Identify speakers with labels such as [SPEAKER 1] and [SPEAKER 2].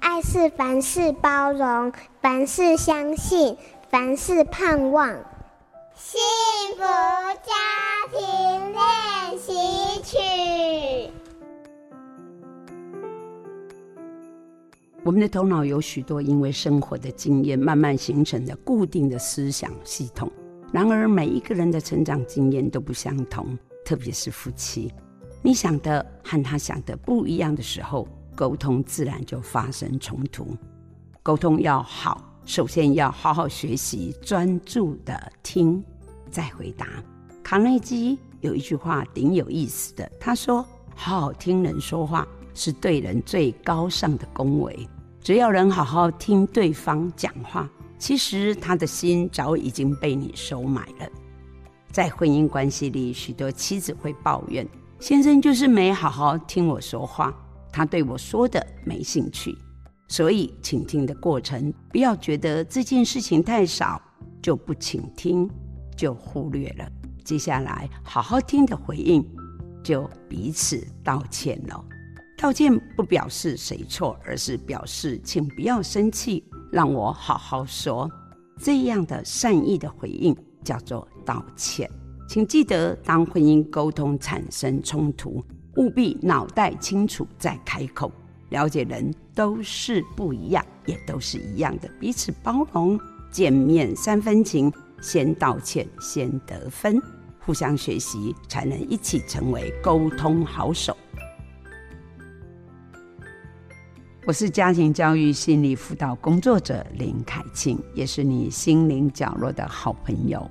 [SPEAKER 1] 爱是凡事包容，凡事相信，凡事盼望。幸福家庭练习曲。
[SPEAKER 2] 我们的头脑有许多因为生活的经验慢慢形成的固定的思想系统，然而每一个人的成长经验都不相同，特别是夫妻，你想的和他想的不一样的时候，沟通自然就发生冲突。沟通要好，首先要好好学习，专注的听，再回答。卡内基有一句话挺有意思的，他说：“好好听人说话是对人最高尚的恭维。只要人好好听对方讲话，其实他的心早已经被你收买了。”在婚姻关系里，许多妻子会抱怨先生就是没好好听我说话。他对我说的没兴趣，所以倾听的过程，不要觉得这件事情太少就不倾听，就忽略了。接下来好好听的回应，就彼此道歉了。道歉不表示谁错，而是表示请不要生气，让我好好说。这样的善意的回应叫做道歉。请记得，当婚姻沟通产生冲突，务必脑袋清楚再开口，了解人都是不一样，也都是一样的，彼此包容。见面三分情，先道歉，先得分，互相学习，才能一起成为沟通好手。我是家庭教育心理辅导工作者林凯庆，也是你心灵角落的好朋友。